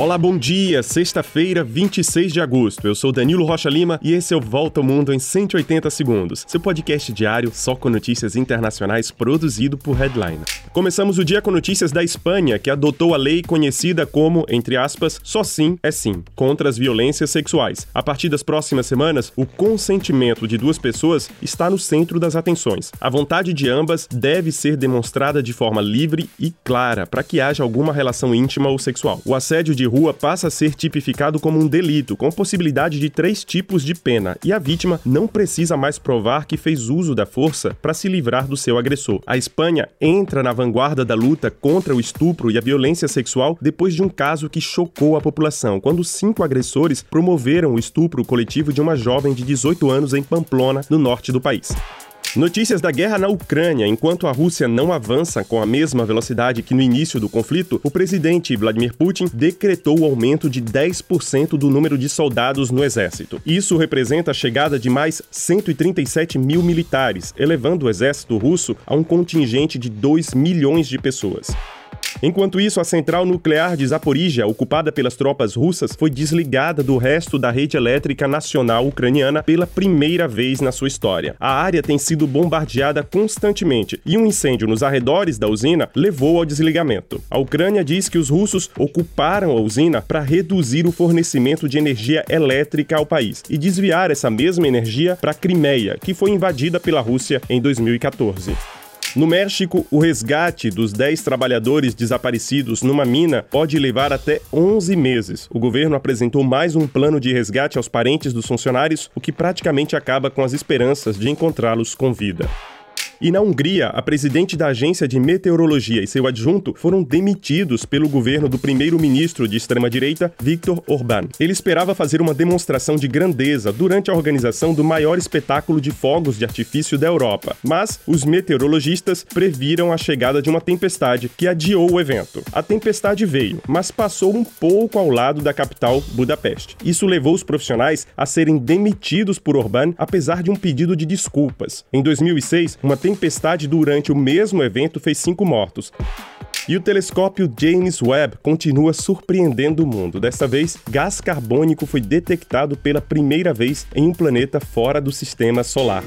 Olá, bom dia! Sexta-feira, 26 de agosto. Eu sou Danilo Rocha Lima e esse é o Volta ao Mundo em 180 segundos, seu podcast diário só com notícias internacionais produzido por Headline. Começamos o dia com notícias da Espanha, que adotou a lei conhecida como, entre aspas, só sim é sim, contra as violências sexuais. A partir das próximas semanas, o consentimento de duas pessoas está no centro das atenções. A vontade de ambas deve ser demonstrada de forma livre e clara para que haja alguma relação íntima ou sexual. O assédio de de rua passa a ser tipificado como um delito, com possibilidade de três tipos de pena, e a vítima não precisa mais provar que fez uso da força para se livrar do seu agressor. A Espanha entra na vanguarda da luta contra o estupro e a violência sexual depois de um caso que chocou a população, quando cinco agressores promoveram o estupro coletivo de uma jovem de 18 anos em Pamplona, no norte do país. Notícias da guerra na Ucrânia. Enquanto a Rússia não avança com a mesma velocidade que no início do conflito, o presidente Vladimir Putin decretou o aumento de 10% do número de soldados no exército. Isso representa a chegada de mais 137 mil militares, elevando o exército russo a um contingente de 2 milhões de pessoas. Enquanto isso, a central nuclear de Zaporizhia, ocupada pelas tropas russas, foi desligada do resto da rede elétrica nacional ucraniana pela primeira vez na sua história. A área tem sido bombardeada constantemente e um incêndio nos arredores da usina levou ao desligamento. A Ucrânia diz que os russos ocuparam a usina para reduzir o fornecimento de energia elétrica ao país e desviar essa mesma energia para a Crimeia, que foi invadida pela Rússia em 2014. No México, o resgate dos 10 trabalhadores desaparecidos numa mina pode levar até 11 meses. O governo apresentou mais um plano de resgate aos parentes dos funcionários, o que praticamente acaba com as esperanças de encontrá-los com vida. E na Hungria, a presidente da agência de meteorologia e seu adjunto foram demitidos pelo governo do primeiro-ministro de extrema-direita, Viktor Orbán. Ele esperava fazer uma demonstração de grandeza durante a organização do maior espetáculo de fogos de artifício da Europa, mas os meteorologistas previram a chegada de uma tempestade que adiou o evento. A tempestade veio, mas passou um pouco ao lado da capital, Budapeste. Isso levou os profissionais a serem demitidos por Orbán, apesar de um pedido de desculpas. Em 2006, uma tempestade durante o mesmo evento fez cinco mortos. E o telescópio James Webb continua surpreendendo o mundo. Desta vez, gás carbônico foi detectado pela primeira vez em um planeta fora do sistema solar.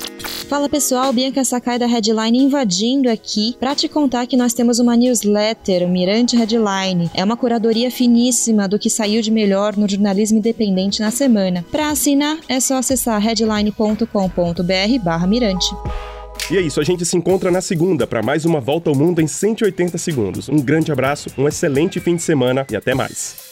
Fala pessoal, Bianca Sakai da Headline invadindo aqui para te contar que nós temos uma newsletter, o Mirante Headline. É uma curadoria finíssima do que saiu de melhor no jornalismo independente na semana. Para assinar, é só acessar headline.com.br/mirante. E é isso, a gente se encontra na segunda para mais uma volta ao mundo em 180 segundos. Um grande abraço, um excelente fim de semana e até mais.